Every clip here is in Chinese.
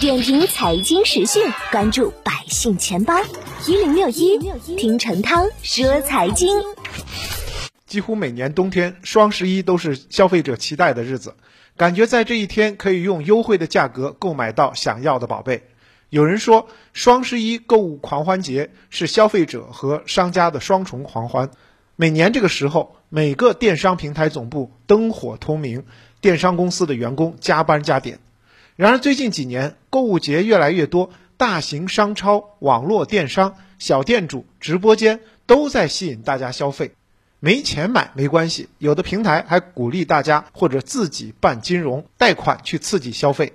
点评财经时讯，关注百姓钱包一零六一，听陈涛说财经。几乎每年冬天，双十一都是消费者期待的日子，感觉在这一天可以用优惠的价格购买到想要的宝贝。有人说，双十一购物狂欢节是消费者和商家的双重狂欢。每年这个时候，每个电商平台总部灯火通明，电商公司的员工加班加点。然而，最近几年购物节越来越多，大型商超、网络电商、小店主、直播间都在吸引大家消费。没钱买没关系，有的平台还鼓励大家或者自己办金融贷款去刺激消费。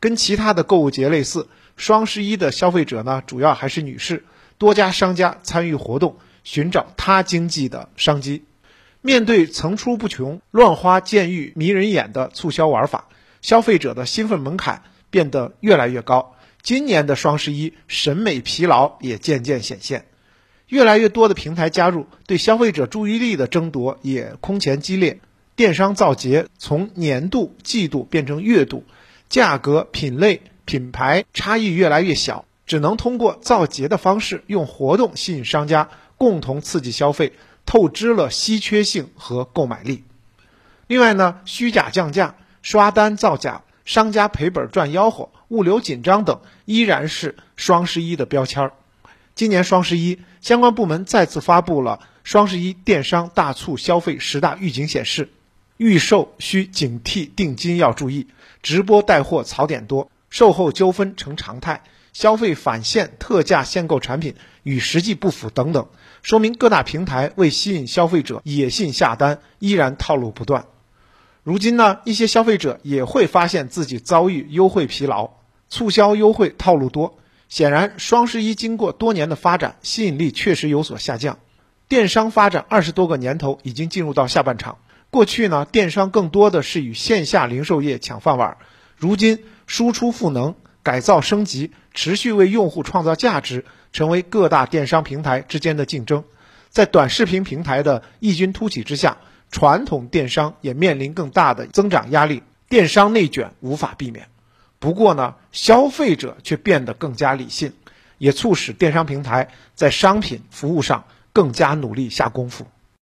跟其他的购物节类似，双十一的消费者呢，主要还是女士。多家商家参与活动，寻找他经济的商机。面对层出不穷、乱花渐欲迷人眼的促销玩法。消费者的兴奋门槛变得越来越高，今年的双十一审美疲劳也渐渐显现，越来越多的平台加入，对消费者注意力的争夺也空前激烈。电商造节从年度、季度变成月度，价格、品类、品牌差异越来越小，只能通过造节的方式，用活动吸引商家共同刺激消费，透支了稀缺性和购买力。另外呢，虚假降价。刷单造假、商家赔本赚吆喝、物流紧张等，依然是双十一的标签儿。今年双十一，相关部门再次发布了双十一电商大促消费十大预警显示：预售需警惕定金要注意，直播带货槽点多，售后纠纷成常态，消费返现特价限购产品与实际不符等等，说明各大平台为吸引消费者野性下单，依然套路不断。如今呢，一些消费者也会发现自己遭遇优惠疲劳，促销优惠套路多。显然，双十一经过多年的发展，吸引力确实有所下降。电商发展二十多个年头，已经进入到下半场。过去呢，电商更多的是与线下零售业抢饭碗，如今输出赋能、改造升级，持续为用户创造价值，成为各大电商平台之间的竞争。在短视频平台的异军突起之下。传统电商也面临更大的增长压力，电商内卷无法避免。不过呢，消费者却变得更加理性，也促使电商平台在商品服务上更加努力下功夫。